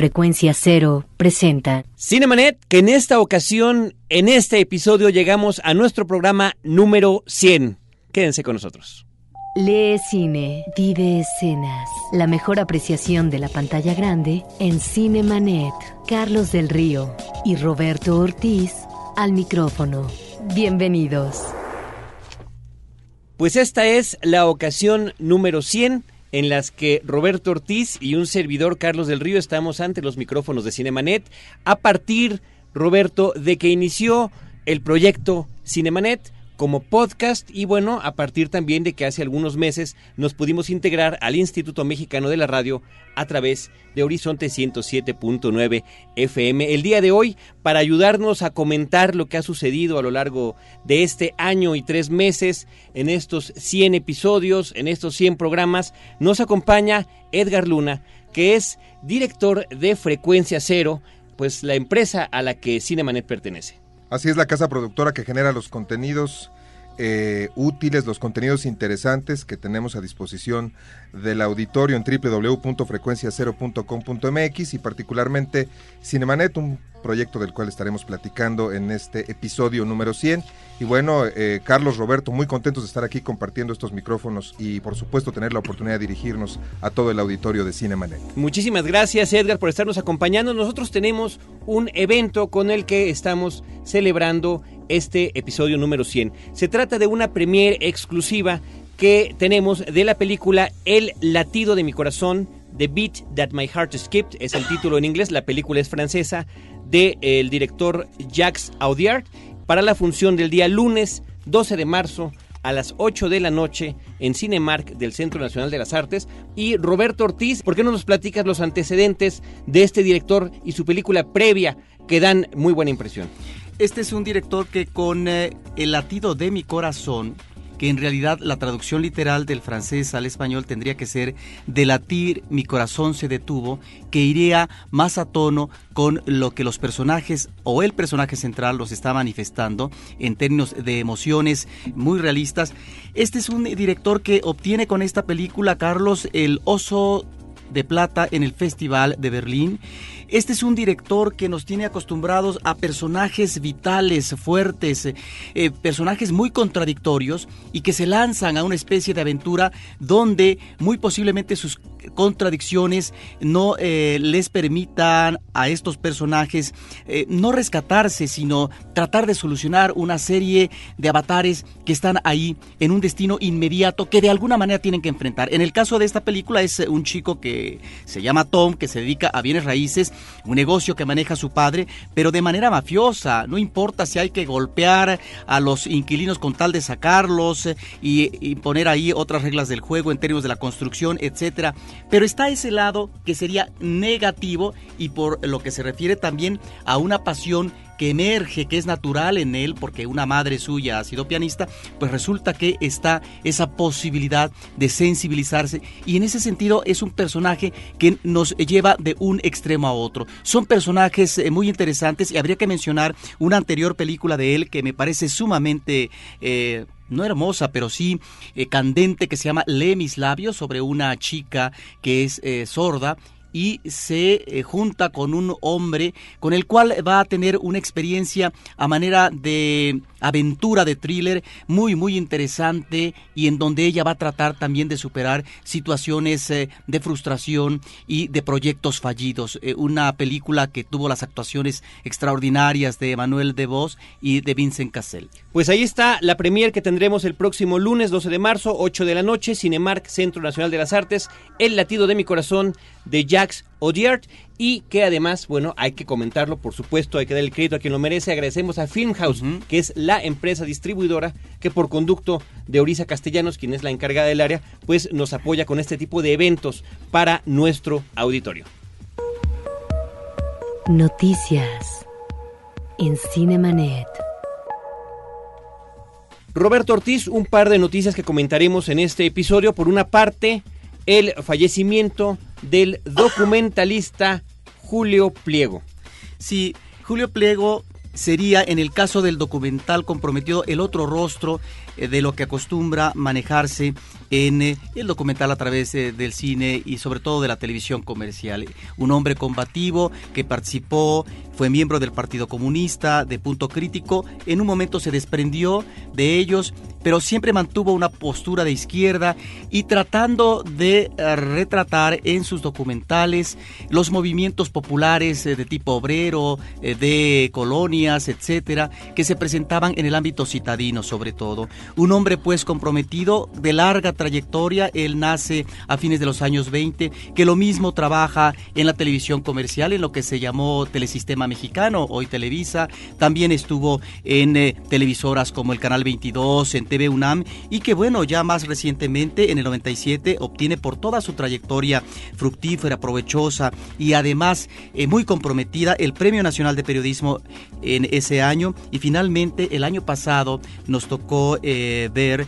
Frecuencia Cero presenta Cinemanet, que en esta ocasión, en este episodio, llegamos a nuestro programa número 100. Quédense con nosotros. Lee cine, vive escenas. La mejor apreciación de la pantalla grande en Cinemanet. Carlos del Río y Roberto Ortiz al micrófono. Bienvenidos. Pues esta es la ocasión número 100 en las que Roberto Ortiz y un servidor Carlos del Río estamos ante los micrófonos de Cinemanet. A partir, Roberto, de que inició el proyecto Cinemanet como podcast y bueno, a partir también de que hace algunos meses nos pudimos integrar al Instituto Mexicano de la Radio a través de Horizonte 107.9 FM. El día de hoy, para ayudarnos a comentar lo que ha sucedido a lo largo de este año y tres meses, en estos 100 episodios, en estos 100 programas, nos acompaña Edgar Luna, que es director de Frecuencia Cero, pues la empresa a la que Cinemanet pertenece. Así es la casa productora que genera los contenidos eh, útiles, los contenidos interesantes que tenemos a disposición del auditorio en www.frecuenciacero.com.mx y particularmente Cinemanet, un proyecto del cual estaremos platicando en este episodio número 100. Y bueno, eh, Carlos, Roberto, muy contentos de estar aquí compartiendo estos micrófonos y por supuesto tener la oportunidad de dirigirnos a todo el auditorio de Cinemanet. Muchísimas gracias Edgar por estarnos acompañando. Nosotros tenemos un evento con el que estamos celebrando este episodio número 100. Se trata de una premiere exclusiva que tenemos de la película El latido de mi corazón, The Beat That My Heart Skipped, es el título en inglés, la película es francesa, del el director Jacques Audiard, para la función del día lunes 12 de marzo a las 8 de la noche en Cinemark del Centro Nacional de las Artes. Y Roberto Ortiz, ¿por qué no nos platicas los antecedentes de este director y su película previa que dan muy buena impresión? Este es un director que con eh, el latido de mi corazón, que en realidad la traducción literal del francés al español tendría que ser de latir mi corazón se detuvo, que iría más a tono con lo que los personajes o el personaje central los está manifestando en términos de emociones muy realistas. Este es un director que obtiene con esta película, Carlos, el oso de plata en el Festival de Berlín. Este es un director que nos tiene acostumbrados a personajes vitales, fuertes, eh, personajes muy contradictorios y que se lanzan a una especie de aventura donde muy posiblemente sus contradicciones no eh, les permitan a estos personajes eh, no rescatarse, sino tratar de solucionar una serie de avatares que están ahí en un destino inmediato que de alguna manera tienen que enfrentar. En el caso de esta película es un chico que se llama Tom, que se dedica a bienes raíces un negocio que maneja su padre, pero de manera mafiosa. No importa si hay que golpear a los inquilinos con tal de sacarlos eh, y, poner ahí otras reglas del juego en términos de la construcción, etcétera. Pero está ese lado que sería negativo y por lo que se refiere también a una pasión que emerge, que es natural en él, porque una madre suya ha sido pianista, pues resulta que está esa posibilidad de sensibilizarse y en ese sentido es un personaje que nos lleva de un extremo a otro. Son personajes eh, muy interesantes y habría que mencionar una anterior película de él que me parece sumamente... Eh, no hermosa, pero sí eh, candente, que se llama Lee mis labios, sobre una chica que es sorda y se eh, junta con un hombre con el cual va a tener una experiencia a manera de aventura de thriller muy muy interesante y en donde ella va a tratar también de superar situaciones eh, de frustración y de proyectos fallidos. Eh, una película que tuvo las actuaciones extraordinarias de Manuel de Vos y de Vincent Cassel. Pues ahí está la premier que tendremos el próximo lunes 12 de marzo, 8 de la noche, Cinemark, Centro Nacional de las Artes, El latido de mi corazón de Jacques Audiard y que además, bueno, hay que comentarlo, por supuesto, hay que dar el crédito a quien lo merece. Agradecemos a Filmhouse, que es la empresa distribuidora que por conducto de Orisa Castellanos, quien es la encargada del área, pues nos apoya con este tipo de eventos para nuestro auditorio. Noticias en Cinemanet. Roberto Ortiz, un par de noticias que comentaremos en este episodio. Por una parte, el fallecimiento del documentalista Julio Pliego. Sí, Julio Pliego sería en el caso del documental comprometido el otro rostro eh, de lo que acostumbra manejarse en eh, el documental a través eh, del cine y sobre todo de la televisión comercial. Un hombre combativo que participó, fue miembro del Partido Comunista, de Punto Crítico, en un momento se desprendió de ellos, pero siempre mantuvo una postura de izquierda y tratando de retratar en sus documentales los movimientos populares de tipo obrero, de colonias, etcétera, que se presentaban en el ámbito citadino sobre todo. Un hombre pues comprometido de larga trayectoria, él nace a fines de los años 20, que lo mismo trabaja en la televisión comercial, en lo que se llamó Telesistema Mexicano, hoy Televisa, también estuvo en eh, televisoras como el Canal 22, en TV UNAM, y que bueno, ya más recientemente, en el 97, obtiene por toda su trayectoria fructífera, provechosa y además eh, muy comprometida el Premio Nacional de Periodismo en ese año, y finalmente el año pasado nos tocó eh, ver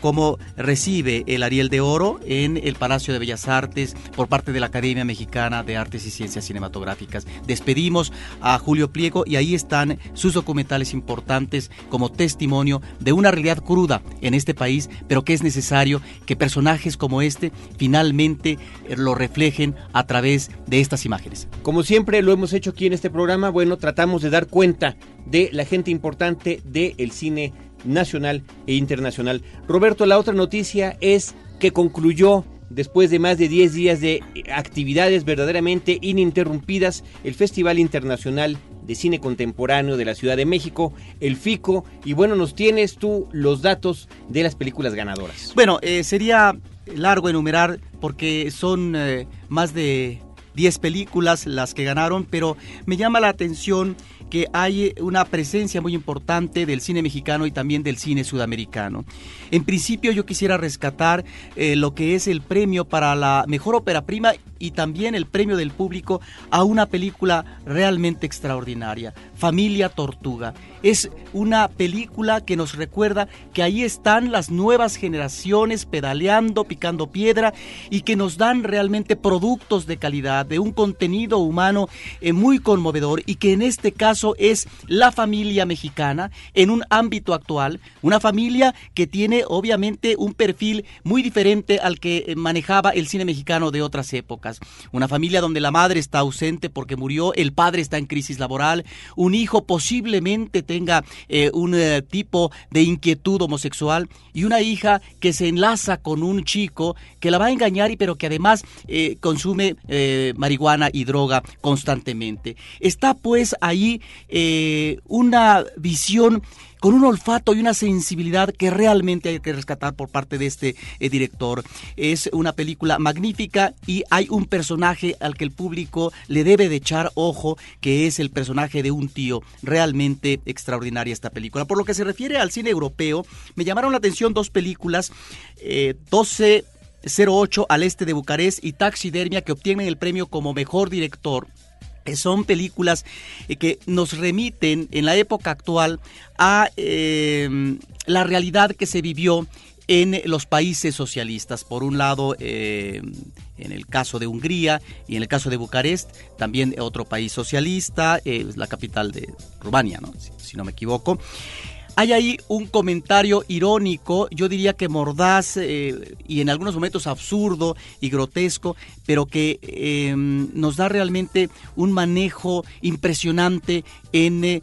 cómo recibe el Ariel de Oro en el Palacio de Bellas Artes por parte de la Academia Mexicana de Artes y Ciencias Cinematográficas. Despedimos a Julio Pliego y ahí están sus documentales importantes como testimonio de una realidad cruda en este país, pero que es necesario que personajes como este finalmente eh, lo reflejen a través de estas imágenes. Como siempre lo hemos hecho aquí en este programa, bueno, tratamos de dar cuenta de la gente importante del cine nacional e internacional. Roberto, la otra noticia es que concluyó después de más de 10 días de actividades verdaderamente ininterrumpidas, el Festival Internacional de Cine Contemporáneo de la Ciudad de México, el FICO, y bueno, nos tienes tú los datos de las películas ganadoras. Bueno, eh, sería largo enumerar porque son eh, más de 10 películas las que ganaron, pero me llama la atención que hay una presencia muy importante del cine mexicano y también del cine sudamericano. En principio yo quisiera rescatar eh, lo que es el premio para la mejor ópera prima y también el premio del público a una película realmente extraordinaria, Familia Tortuga. Es una película que nos recuerda que ahí están las nuevas generaciones pedaleando, picando piedra y que nos dan realmente productos de calidad, de un contenido humano eh, muy conmovedor y que en este caso es la familia mexicana en un ámbito actual, una familia que tiene obviamente un perfil muy diferente al que eh, manejaba el cine mexicano de otras épocas. Una familia donde la madre está ausente porque murió, el padre está en crisis laboral, un hijo posiblemente tenga eh, un eh, tipo de inquietud homosexual y una hija que se enlaza con un chico que la va a engañar y pero que además eh, consume marihuana y droga constantemente. Está pues ahí una visión con un olfato y una sensibilidad que realmente hay que rescatar por parte de este eh, director. Es una película magnífica y hay un personaje al que el público le debe de echar ojo, que es el personaje de un tío. Realmente extraordinaria esta película. Por lo que se refiere al cine europeo, me llamaron la atención dos películas, eh, 12 08 al este de Bucarest y Taxidermia que obtienen el premio como mejor director son películas eh, que nos remiten en la época actual a em, la realidad que se vivió en los países socialistas. Por un lado, em, en el caso de Hungría y en el caso de Bucarest, también otro país socialista, eh, la capital de Rumania, si no me equivoco. Hay ahí un comentario irónico, yo diría que mordaz eh, y en algunos momentos absurdo y grotesco, pero que em, nos da realmente un manejo impresionante en... Eh,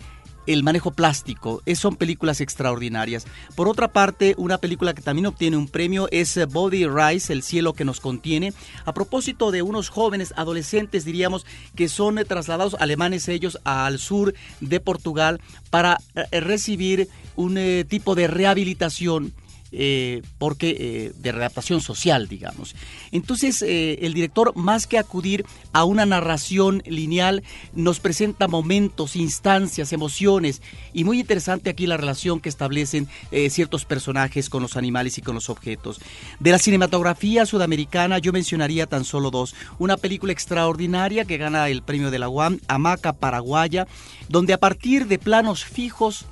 el manejo plástico. Es, son películas extraordinarias. Por otra parte, una película que también obtiene un premio es eh, Body Rise, El cielo que nos contiene. A propósito de unos jóvenes adolescentes, diríamos, que son eh, trasladados alemanes ellos al sur de Portugal para eh, recibir un tipo de rehabilitación eh, porque eh, de readaptación social, digamos. Entonces, eh, el director, más que acudir a una narración lineal, nos presenta momentos, instancias, emociones, y muy interesante aquí la relación que establecen ciertos personajes con los animales y con los objetos. De la cinematografía sudamericana, yo mencionaría tan solo dos. Una película extraordinaria que gana el premio de la UAM, Hamaca Paraguaya, donde a partir de planos fijos,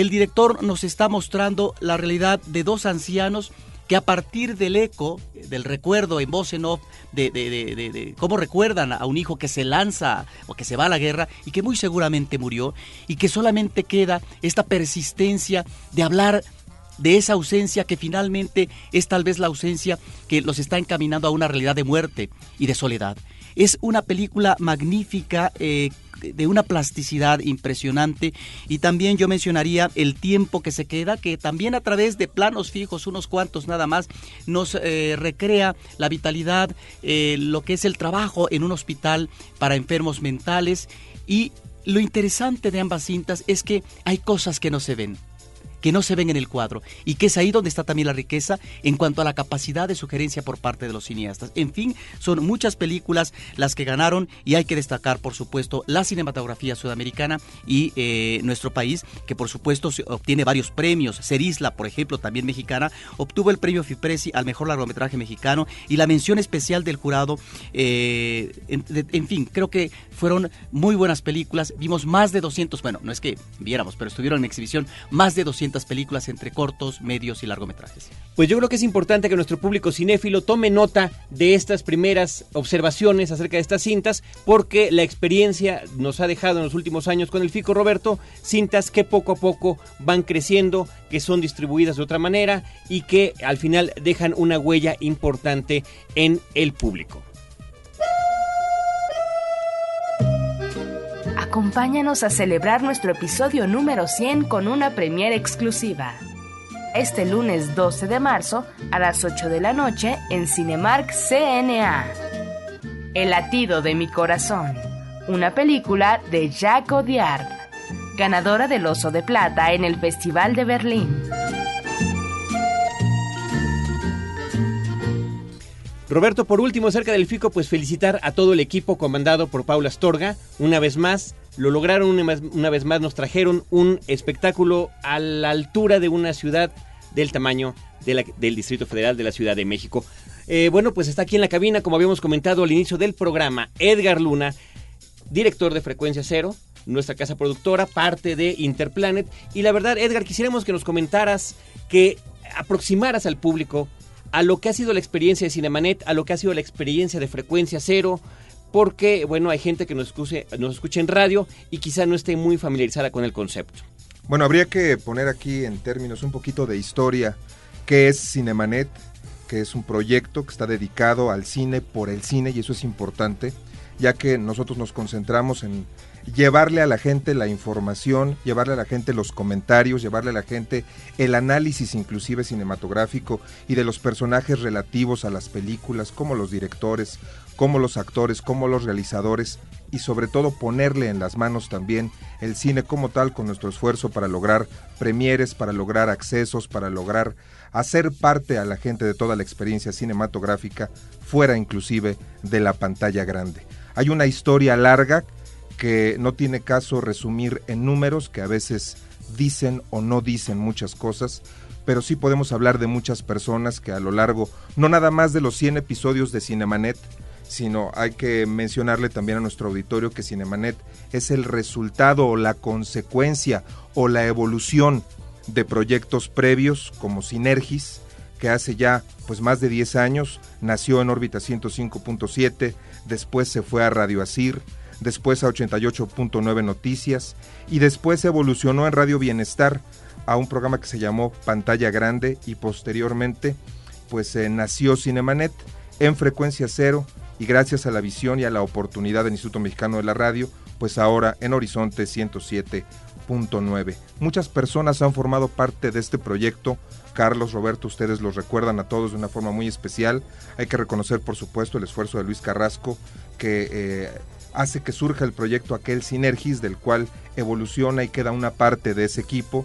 el director nos está mostrando la realidad de dos ancianos que a partir del eco, del recuerdo en voz en off, de, de, cómo recuerdan a un hijo que se lanza o que se va a la guerra y que muy seguramente murió, y que solamente queda esta persistencia de hablar de esa ausencia que finalmente es tal vez la ausencia que los está encaminando a una realidad de muerte y de soledad. Es una película magnífica eh, de una plasticidad impresionante. Y también yo mencionaría el tiempo que se queda, que también a través de planos fijos, unos cuantos nada más, nos eh, recrea la vitalidad, eh, lo que es el trabajo en un hospital para enfermos mentales. Y lo interesante de ambas cintas es que hay cosas que no se ven que no se ven en el cuadro y que es ahí donde está también la riqueza en cuanto a la capacidad de sugerencia por parte de los cineastas. En fin, son muchas películas las que ganaron y hay que destacar, por supuesto, la cinematografía sudamericana y eh, nuestro país, que por supuesto obtiene varios premios. Cerisla, por ejemplo, también mexicana, obtuvo el premio Fipresi al mejor largometraje mexicano y la mención especial del jurado. Eh, en, en fin, creo que fueron muy buenas películas. Vimos más de 200, bueno, no es que viéramos, pero estuvieron en exhibición más de 200 películas entre cortos, medios y largometrajes. Pues yo creo que es importante que nuestro público cinéfilo tome nota de estas primeras observaciones acerca de estas cintas, porque la experiencia nos ha dejado en los últimos años con el FICO Roberto cintas que poco a poco van creciendo, que son distribuidas de otra manera y que al final dejan una huella importante en el público. Acompáñanos a celebrar nuestro episodio número 100 con una premiere exclusiva. Este lunes 12 de marzo a las 8 de la noche en Cinemark CNA. El latido de mi corazón, una película de Jacques Audiard, ganadora del Oso de Plata en el Festival de Berlín. Roberto, por último, cerca del FICO, pues felicitar a todo el equipo comandado por Paula Astorga. Una vez más, lo lograron, una vez, más nos trajeron un espectáculo a la altura de una ciudad del tamaño del Distrito Federal de la Ciudad de México. Eh, bueno, pues está aquí en la cabina, como habíamos comentado al inicio del programa, Edgar Luna, director de Frecuencia Cero, nuestra casa productora, parte de Interplanet. Y la verdad, Edgar, quisiéramos que nos comentaras, que aproximaras al público a lo que ha sido la experiencia de Cinemanet, a lo que ha sido la experiencia de Frecuencia Cero, porque, bueno, hay gente que nos, escuche, nos escucha en radio y quizá no esté muy familiarizada con el concepto. Bueno, habría que poner aquí en términos un poquito de historia qué es Cinemanet, que es un proyecto que está dedicado al cine por el cine y eso es importante, ya que nosotros nos concentramos en llevarle a la gente la información, llevarle a la gente los comentarios, llevarle a la gente el análisis inclusive cinematográfico y de los personajes relativos a las películas, como los directores, como los actores, como los realizadores y sobre todo ponerle en las manos también el cine como tal con nuestro esfuerzo para lograr premieres, para lograr accesos, para lograr hacer parte a la gente de toda la experiencia cinematográfica fuera inclusive de la pantalla grande. Hay una historia larga que no tiene caso resumir en números que a veces dicen o no dicen muchas cosas, pero sí podemos hablar de muchas personas que a lo largo, no nada más de los 100 episodios de Cinemanet, sino hay que mencionarle también a nuestro auditorio que Cinemanet es el resultado o la consecuencia o la evolución de proyectos previos como Sinergis, que hace ya pues más de 10 años nació en órbita 105.7, después se fue a Radio Asir, después a 88.9 Noticias y después evolucionó en Radio Bienestar a un programa que se llamó Pantalla Grande y posteriormente pues eh, nació Cinemanet en frecuencia cero y gracias a la visión y a la oportunidad del Instituto Mexicano de la Radio, pues ahora en Horizonte 107.9. Muchas personas han formado parte de este proyecto. Carlos, Roberto, ustedes los recuerdan a todos de una forma muy especial. Hay que reconocer, por supuesto, el esfuerzo de Luis Carrasco, que eh, hace que surja el proyecto Aquel Sinergis, del cual evoluciona y queda una parte de ese equipo.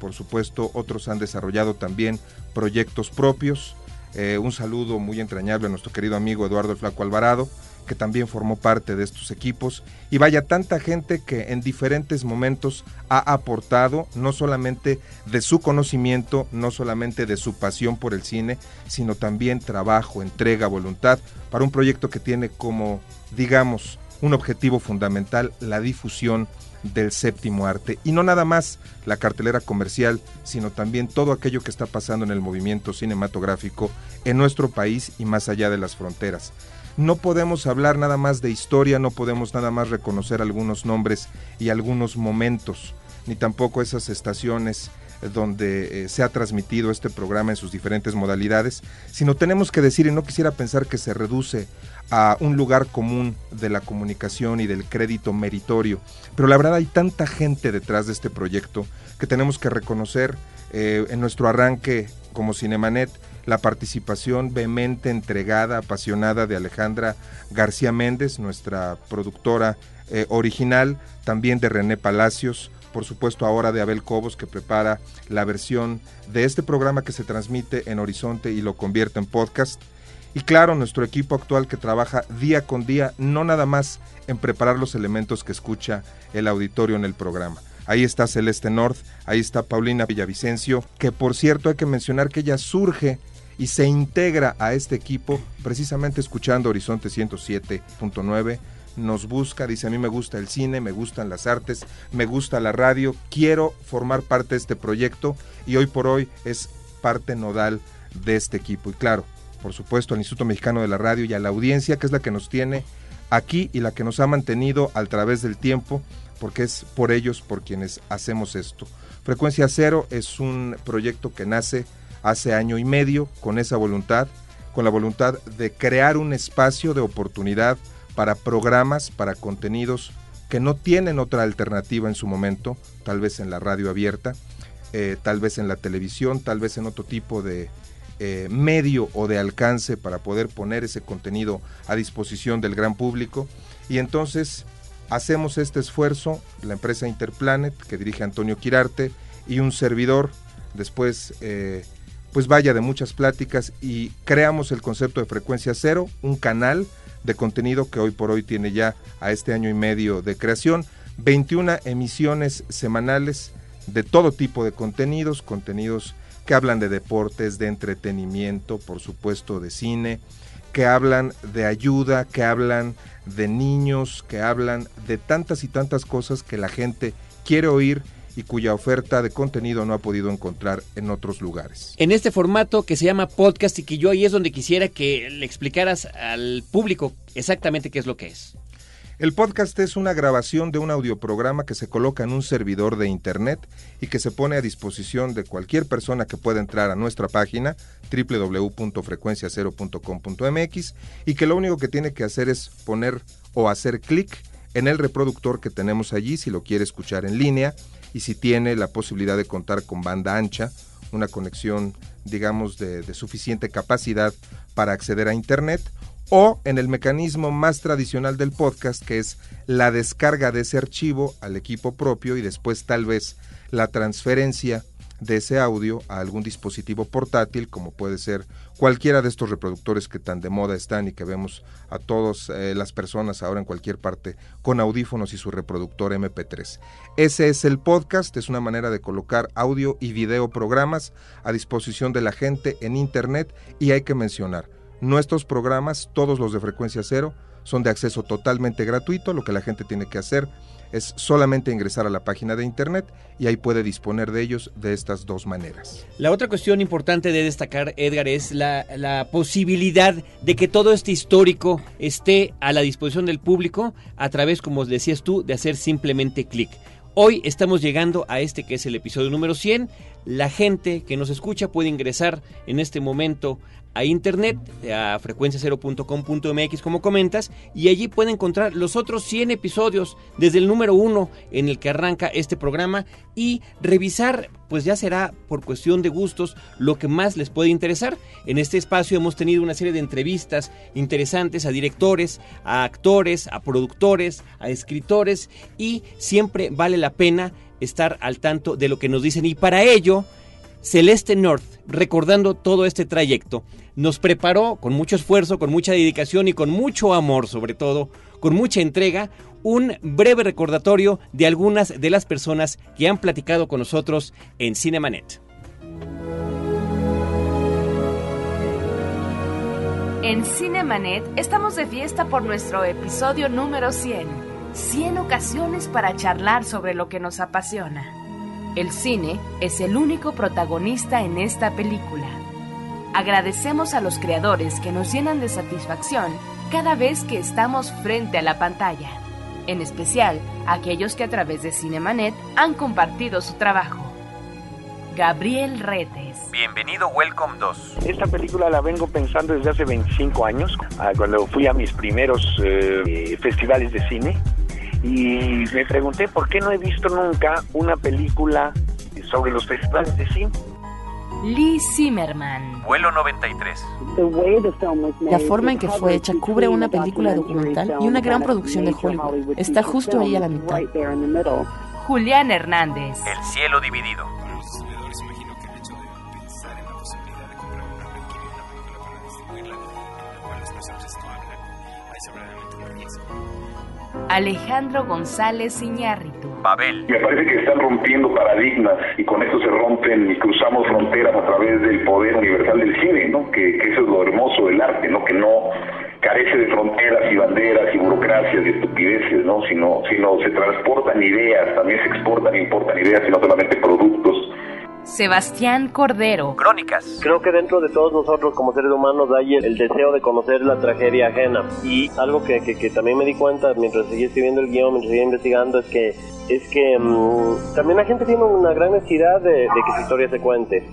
Por supuesto, otros han desarrollado también proyectos propios. Eh, un saludo muy entrañable a nuestro querido amigo Eduardo Flaco Alvarado, que también formó parte de estos equipos. Y vaya tanta gente que en diferentes momentos ha aportado no solamente de su conocimiento, no solamente de su pasión por el cine, sino también trabajo, entrega, voluntad para un proyecto que tiene como, digamos, un objetivo fundamental, la difusión del séptimo arte. Y no nada más la cartelera comercial, sino también todo aquello que está pasando en el movimiento cinematográfico en nuestro país y más allá de las fronteras. No podemos hablar nada más de historia, no podemos nada más reconocer algunos nombres y algunos momentos, ni tampoco esas estaciones donde eh, se ha transmitido este programa en sus diferentes modalidades, sino tenemos que decir, y no quisiera pensar que se reduce a un lugar común de la comunicación y del crédito meritorio, pero la verdad hay tanta gente detrás de este proyecto que tenemos que reconocer eh, en nuestro arranque como Cinemanet la participación vehemente, entregada, apasionada de Alejandra García Méndez, nuestra productora eh, original, también de René Palacios, por supuesto ahora de Abel Cobos que prepara la versión de este programa que se transmite en Horizonte y lo convierte en podcast. Y claro, nuestro equipo actual que trabaja día con día, no nada más en preparar los elementos que escucha el auditorio en el programa. Ahí está Celeste North, ahí está Paulina Villavicencio, que por cierto hay que mencionar que ella surge y se integra a este equipo precisamente escuchando Horizonte 107.9 nos busca, dice a mí me gusta el cine, me gustan las artes, me gusta la radio, quiero formar parte de este proyecto y hoy por hoy es parte nodal de este equipo. Y claro, por supuesto al Instituto Mexicano de la Radio y a la audiencia que es la que nos tiene aquí y la que nos ha mantenido a través del tiempo, porque es por ellos por quienes hacemos esto. Frecuencia Cero es un proyecto que nace hace año y medio con esa voluntad, con la voluntad de crear un espacio de oportunidad para programas, para contenidos que no tienen otra alternativa en su momento, tal vez en la radio abierta, eh, tal vez en la televisión, tal vez en otro tipo de eh, medio o de alcance para poder poner ese contenido a disposición del gran público. Y entonces hacemos este esfuerzo, la empresa Interplanet, que dirige Antonio Quirarte, y un servidor, después eh, pues vaya de muchas pláticas y creamos el concepto de frecuencia cero, un canal de contenido que hoy por hoy tiene ya a este año y medio de creación, 21 emisiones semanales de todo tipo de contenidos, contenidos que hablan de deportes, de entretenimiento, por supuesto de cine, que hablan de ayuda, que hablan de niños, que hablan de tantas y tantas cosas que la gente quiere oír y cuya oferta de contenido no ha podido encontrar en otros lugares. En este formato que se llama podcast y que yo ahí es donde quisiera que le explicaras al público exactamente qué es lo que es. El podcast es una grabación de un audioprograma que se coloca en un servidor de internet y que se pone a disposición de cualquier persona que pueda entrar a nuestra página www.frecuenciacero.com.mx y que lo único que tiene que hacer es poner o hacer clic en el reproductor que tenemos allí si lo quiere escuchar en línea y si tiene la posibilidad de contar con banda ancha, una conexión, digamos, de, suficiente capacidad para acceder a Internet, o en el mecanismo más tradicional del podcast, que es la descarga de ese archivo al equipo propio y después tal vez la transferencia de ese audio a algún dispositivo portátil, como puede ser cualquiera de estos reproductores que tan de moda están y que vemos a todas eh, las personas ahora en cualquier parte con audífonos y su reproductor MP3. Ese es el podcast, es una manera de colocar audio y video programas a disposición de la gente en Internet y hay que mencionar, nuestros programas, todos los de frecuencia cero, son de acceso totalmente gratuito, lo que la gente tiene que hacer es solamente ingresar a la página de internet y ahí puede disponer de ellos de estas dos maneras. La otra cuestión importante de destacar, Edgar, es la, posibilidad de que todo este histórico esté a la disposición del público a través, como decías tú, de hacer simplemente clic. Hoy estamos llegando a este que es el episodio número 100. La gente que nos escucha puede ingresar en este momento a internet, a frecuenciacero.com.mx como comentas, y allí puede encontrar los otros 100 episodios desde el número 1 en el que arranca este programa y revisar, pues ya será por cuestión de gustos, lo que más les puede interesar. En este espacio hemos tenido una serie de entrevistas interesantes a directores, a actores, a productores, a escritores, y siempre vale la pena estar al tanto de lo que nos dicen. Y para ello, Celeste North, recordando todo este trayecto, nos preparó con mucho esfuerzo, con mucha dedicación y con mucho amor sobre todo, con mucha entrega, un breve recordatorio de algunas de las personas que han platicado con nosotros en Cinemanet. En Cinemanet estamos de fiesta por nuestro episodio número 100. 100 ocasiones para charlar sobre lo que nos apasiona. El cine es el único protagonista en esta película. Agradecemos a los creadores que nos llenan de satisfacción cada vez que estamos frente a la pantalla. En especial, a aquellos que a través de Cinemanet han compartido su trabajo. Gabriel Retes. Bienvenido Welcome 2. Esta película la vengo pensando desde hace 25 años, cuando fui a mis primeros eh, festivales de cine. Y me pregunté por qué no he visto nunca una película sobre los festivales de cine. Lee Zimmerman. Vuelo 93. La forma en que fue hecha cubre una película documental y una gran producción de Hollywood. Está justo ahí a la mitad. Julián Hernández. El cielo dividido. Alejandro González Iñárritu. Babel. Me parece que están rompiendo paradigmas y con esto se rompen y cruzamos fronteras a través del poder universal del cine, ¿no? Que, que eso es lo hermoso del arte, ¿no? Que no carece de fronteras y banderas y burocracias y estupideces, ¿no? Sino, sino se transportan ideas, también se exportan e importan ideas y no solamente. Sebastián Cordero. Crónicas. Creo que dentro de todos nosotros como seres humanos hay el, el deseo de conocer la tragedia ajena. Y algo que, que, que, también me di cuenta mientras seguía escribiendo el guion, mientras seguía investigando, es que, es que mmm, también la gente tiene una gran necesidad de, de que su historia se cuente.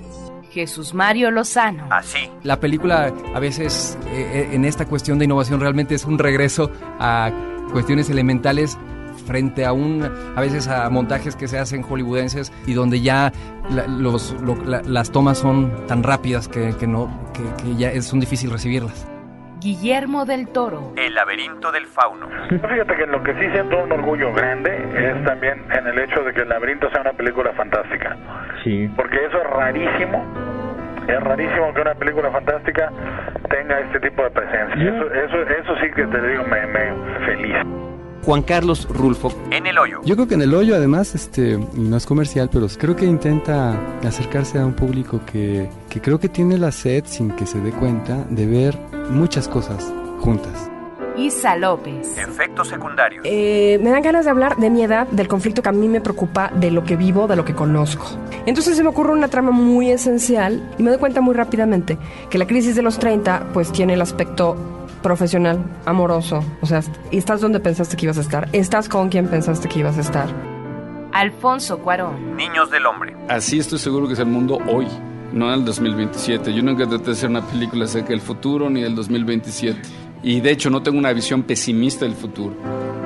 Jesús Mario Lozano. Así. La película a veces eh, en esta cuestión de innovación realmente es un regreso a cuestiones elementales frente a un a veces a montajes que se hacen hollywoodenses y donde ya la, los, lo, la, las tomas son tan rápidas que, que no que, que, ya es un difícil recibirlas. Guillermo del Toro. El laberinto del fauno. Fíjate que lo que sí siento un orgullo grande es también en el hecho de que el laberinto sea una película fantástica. Sí. Porque eso es rarísimo. Es rarísimo que una película fantástica tenga este tipo de presencia. Eso, eso, eso sí que te digo, me, me feliz. Juan Carlos Rulfo en el hoyo. Yo creo que en el hoyo además, este, no es comercial, pero creo que intenta acercarse a un público que, que creo que tiene la sed, sin que se dé cuenta, de ver muchas cosas juntas. Isa López. Efectos secundarios. Eh, me dan ganas de hablar de mi edad, del conflicto que a mí me preocupa, de lo que vivo, de lo que conozco. Entonces se me ocurre una trama muy esencial y me doy cuenta muy rápidamente que la crisis de los 30 pues tiene el aspecto profesional, amoroso, o sea, estás donde pensaste que ibas a estar, estás con quien pensaste que ibas a estar. Alfonso Cuarón. Niños del hombre. Así estoy seguro que es el mundo hoy, no en el 2027. Yo nunca traté de hacer una película acerca del futuro ni del 2027. Y de hecho no tengo una visión pesimista del futuro.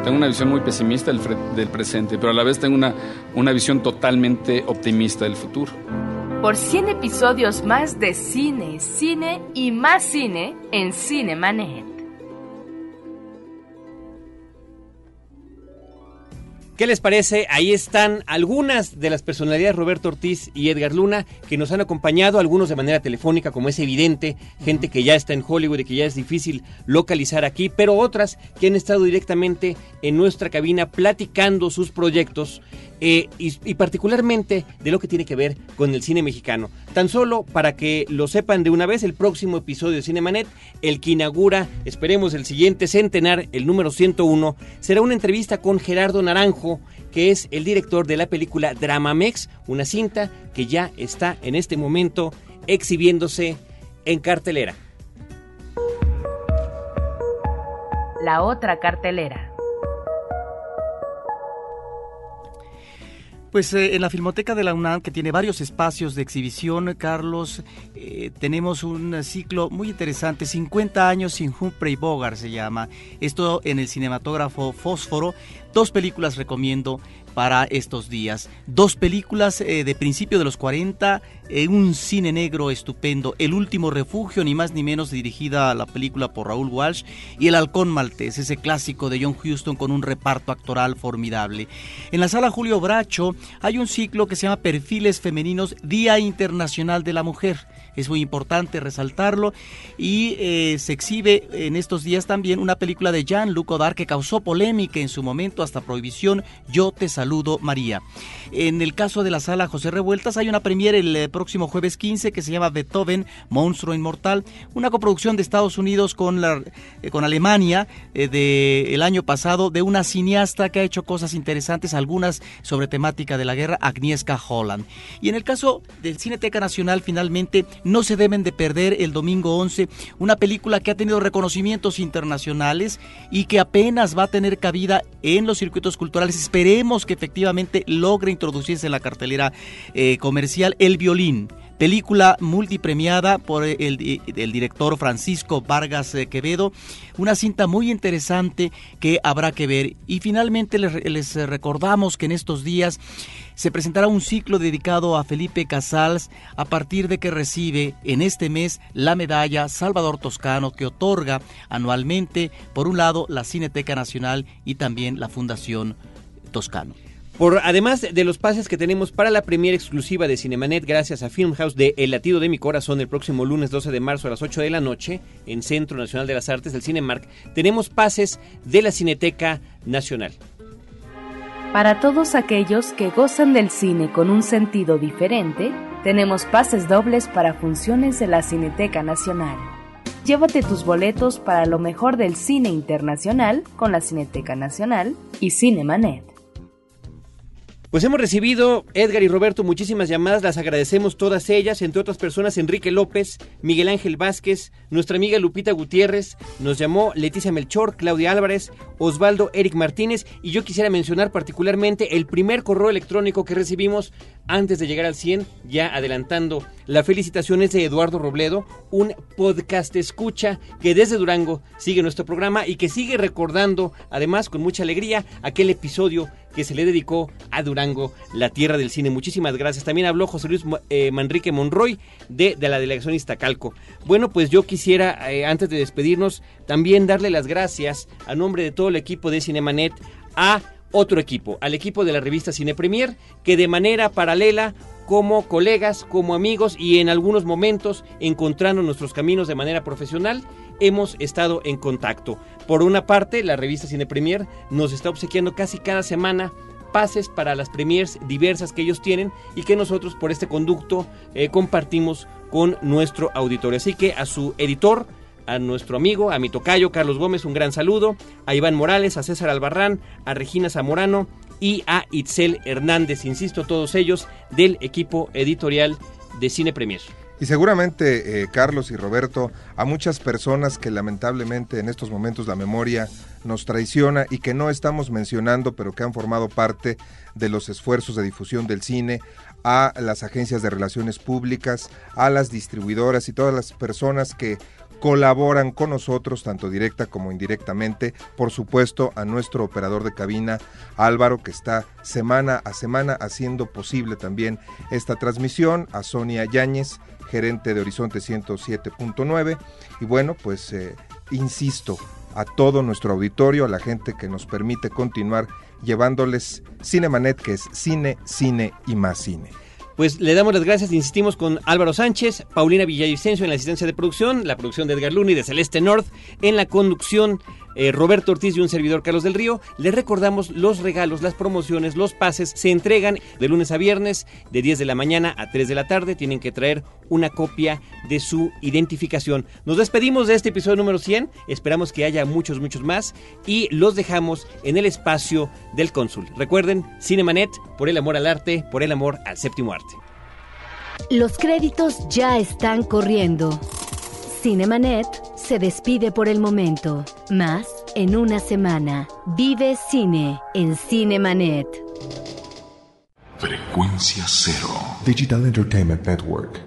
Tengo una visión muy pesimista del, del presente, pero a la vez tengo una, una visión totalmente optimista del futuro. Por 100 episodios más de cine, cine y más cine en Cinemanet. ¿Qué les parece? Ahí están algunas de las personalidades Roberto Ortiz y Edgar Luna que nos han acompañado, algunos de manera telefónica, como es evidente, gente que ya está en Hollywood y que ya es difícil localizar aquí, pero otras que han estado directamente en nuestra cabina platicando sus proyectos eh, y, y, particularmente de lo que tiene que ver con el cine mexicano. Tan solo para que lo sepan de una vez, el próximo episodio de Cinemanet, el que inaugura, esperemos, el siguiente centenar, el número 101, será una entrevista con Gerardo Naranjo, que es el director de la película Dramamex, una cinta que ya está en este momento exhibiéndose en cartelera. La otra cartelera. Pues eh, en la Filmoteca de la UNAM, que tiene varios espacios de exhibición, Carlos, eh, tenemos un ciclo muy interesante, 50 años sin Humphrey Bogart se llama. Esto en el cinematógrafo Fósforo. Dos películas recomiendo para estos días. Dos películas eh, de principio de los 40, eh, un cine negro estupendo, El último refugio, ni más ni menos dirigida a la película por Raúl Walsh, y El halcón maltés, ese clásico de John Huston con un reparto actoral formidable. En la sala Julio Bracho hay un ciclo que se llama Perfiles Femeninos, Día Internacional de la Mujer es muy importante resaltarlo. Y eh, se exhibe en estos días también una película de Jean-Luc Godard que causó polémica en su momento hasta prohibición, Yo te saludo María. En el caso de la sala José Revueltas hay una premiere el eh, próximo jueves 15 que se llama Beethoven, Monstruo Inmortal, una coproducción de Estados Unidos con, la, eh, con Alemania del de año pasado de una cineasta que ha hecho cosas interesantes, algunas sobre temática de la guerra, Agnieszka Holland. Y en el caso del Cineteca Nacional, finalmente, no se deben de perder el domingo 11 una película que ha tenido reconocimientos internacionales y que apenas va a tener cabida en los circuitos culturales. Esperemos que efectivamente logre introducirse en la cartelera eh, comercial El Violín película multipremiada por el, director Francisco Vargas eh, Quevedo, una cinta muy interesante que habrá que ver. Y finalmente les, recordamos que en estos días se presentará un ciclo dedicado a Felipe Casals a partir de que recibe en este mes la medalla Salvador Toscano que otorga anualmente, por un lado, la Cineteca Nacional y también la Fundación Toscano. Por, además de los pases que tenemos para la premiere exclusiva de Cinemanet gracias a Filmhouse de El latido de mi corazón el próximo lunes 12 de marzo a las 8 de la noche en Centro Nacional de las Artes del Cinemark, tenemos pases de la Cineteca Nacional. Para todos aquellos que gozan del cine con un sentido diferente, tenemos pases dobles para funciones de la Cineteca Nacional. Llévate tus boletos para lo mejor del cine internacional con la Cineteca Nacional y Cinemanet. Pues hemos recibido, Edgar y Roberto, muchísimas llamadas, las agradecemos todas ellas, entre otras personas Enrique López, Miguel Ángel Vázquez, nuestra amiga Lupita Gutiérrez, nos llamó Leticia Melchor, Claudia Álvarez, Osvaldo Eric Martínez y yo quisiera mencionar particularmente el primer correo electrónico que recibimos antes de llegar al 100, ya adelantando la felicitación es de Eduardo Robledo, un podcast escucha que desde Durango sigue nuestro programa y que sigue recordando además con mucha alegría aquel episodio que se le dedicó a Durango, la tierra del cine. Muchísimas gracias. También habló José Luis eh, Manrique Monroy de, la delegación Iztacalco. Bueno, pues yo quisiera, eh, antes de despedirnos, también darle las gracias a nombre de todo el equipo de Cinemanet a otro equipo, al equipo de la revista Cine Premier, que de manera paralela como colegas, como amigos y en algunos momentos encontrando nuestros caminos de manera profesional, hemos estado en contacto. Por una parte, la revista Cine Premier nos está obsequiando casi cada semana pases para las premiers diversas que ellos tienen y que nosotros por este conducto eh, compartimos con nuestro auditorio. Así que a su editor, a nuestro amigo, a mi tocayo Carlos Gómez, un gran saludo, a Iván Morales, a César Albarrán, a Regina Zamorano y a Itzel Hernández, insisto, todos ellos del equipo editorial de Cine Premier. Y seguramente, eh, Carlos y Roberto, a muchas personas que lamentablemente en estos momentos la memoria nos traiciona y que no estamos mencionando, pero que han formado parte de los esfuerzos de difusión del cine, a las agencias de relaciones públicas, a las distribuidoras y todas las personas que colaboran con nosotros, tanto directa como indirectamente. Por supuesto, a nuestro operador de cabina, Álvaro, que está semana a semana haciendo posible también esta transmisión, a Sonia Yáñez, gerente de Horizonte 107.9. Y bueno, pues eh, insisto, a todo nuestro auditorio, a la gente que nos permite continuar llevándoles Cinemanet, que es cine, cine y más cine. Pues le damos las gracias, insistimos con Álvaro Sánchez, Paulina Villavicencio en la asistencia de producción, la producción de Edgar Luna y de Celeste North en la conducción eh, Roberto Ortiz y un servidor Carlos del Río. Les recordamos los regalos, las promociones, los pases se entregan de lunes a viernes de 10 de la mañana a 3 de la tarde. Tienen que traer una copia de su identificación. Nos despedimos de este episodio número 100. Esperamos que haya muchos, muchos más y los dejamos en el espacio del cónsul. Recuerden, Cinemanet, por el amor al arte, por el amor al séptimo arte. Los créditos ya están corriendo. Cinemanet se despide por el momento. Más en una semana. Vive cine en Cinemanet. Frecuencia cero. Digital Entertainment Network.